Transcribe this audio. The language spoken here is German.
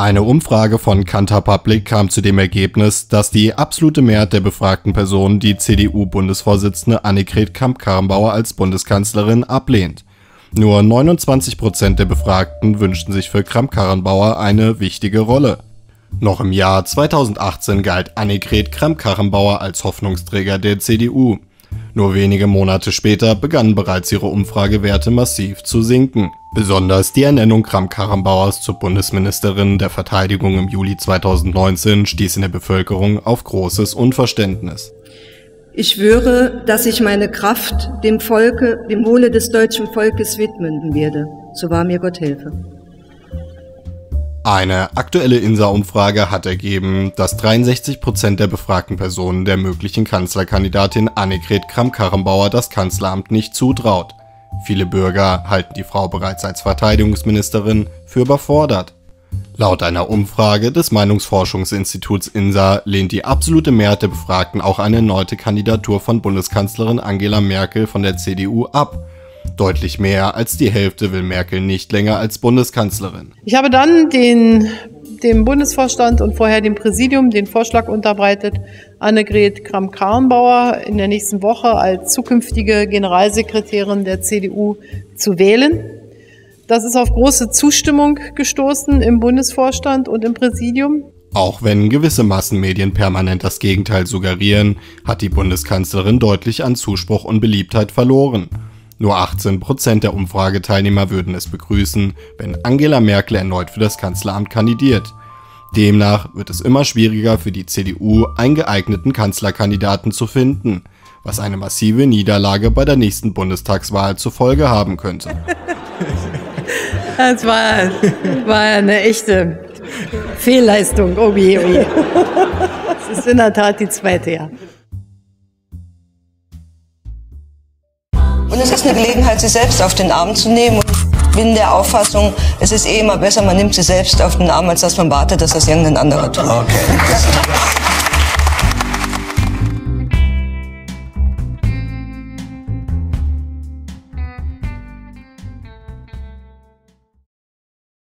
Eine Umfrage von Kantar Public kam zu dem Ergebnis, dass die absolute Mehrheit der befragten Personen die CDU-Bundesvorsitzende Annegret Kramp-Karrenbauer als Bundeskanzlerin ablehnt. Nur 29 Prozent der Befragten wünschten sich für Kramp-Karrenbauer eine wichtige Rolle. Noch im Jahr 2018 galt Annegret Kramp-Karrenbauer als Hoffnungsträger der CDU. Nur wenige Monate später begannen bereits ihre Umfragewerte massiv zu sinken. Besonders die Ernennung Kramp-Karrenbauers zur Bundesministerin der Verteidigung im Juli 2019 stieß in der Bevölkerung auf großes Unverständnis. Ich schwöre, dass ich meine Kraft dem Volke, dem Wohle des deutschen Volkes widmen werde. So wahr mir Gott helfe. Eine aktuelle INSA-Umfrage hat ergeben, dass 63 Prozent der befragten Personen der möglichen Kanzlerkandidatin Annegret Kramp-Karrenbauer das Kanzleramt nicht zutraut. Viele Bürger halten die Frau bereits als Verteidigungsministerin für überfordert. Laut einer Umfrage des Meinungsforschungsinstituts INSA lehnt die absolute Mehrheit der Befragten auch eine erneute Kandidatur von Bundeskanzlerin Angela Merkel von der CDU ab. Deutlich mehr als die Hälfte will Merkel nicht länger als Bundeskanzlerin. Ich habe dann den, dem Bundesvorstand und vorher dem Präsidium den Vorschlag unterbreitet, Annegret Kramp-Karrenbauer in der nächsten Woche als zukünftige Generalsekretärin der CDU zu wählen. Das ist auf große Zustimmung gestoßen im Bundesvorstand und im Präsidium. Auch wenn gewisse Massenmedien permanent das Gegenteil suggerieren, hat die Bundeskanzlerin deutlich an Zuspruch und Beliebtheit verloren. Nur 18% der Umfrageteilnehmer würden es begrüßen, wenn Angela Merkel erneut für das Kanzleramt kandidiert. Demnach wird es immer schwieriger für die CDU, einen geeigneten Kanzlerkandidaten zu finden, was eine massive Niederlage bei der nächsten Bundestagswahl zur Folge haben könnte. Das war, war eine echte Fehlleistung. Oh je, oh je. Das ist in der Tat die zweite, ja. Und es ist eine Gelegenheit, sie selbst auf den Arm zu nehmen. Und ich bin der Auffassung, es ist eh immer besser, man nimmt sie selbst auf den Arm, als dass man wartet, dass das irgendein anderer tut. Okay.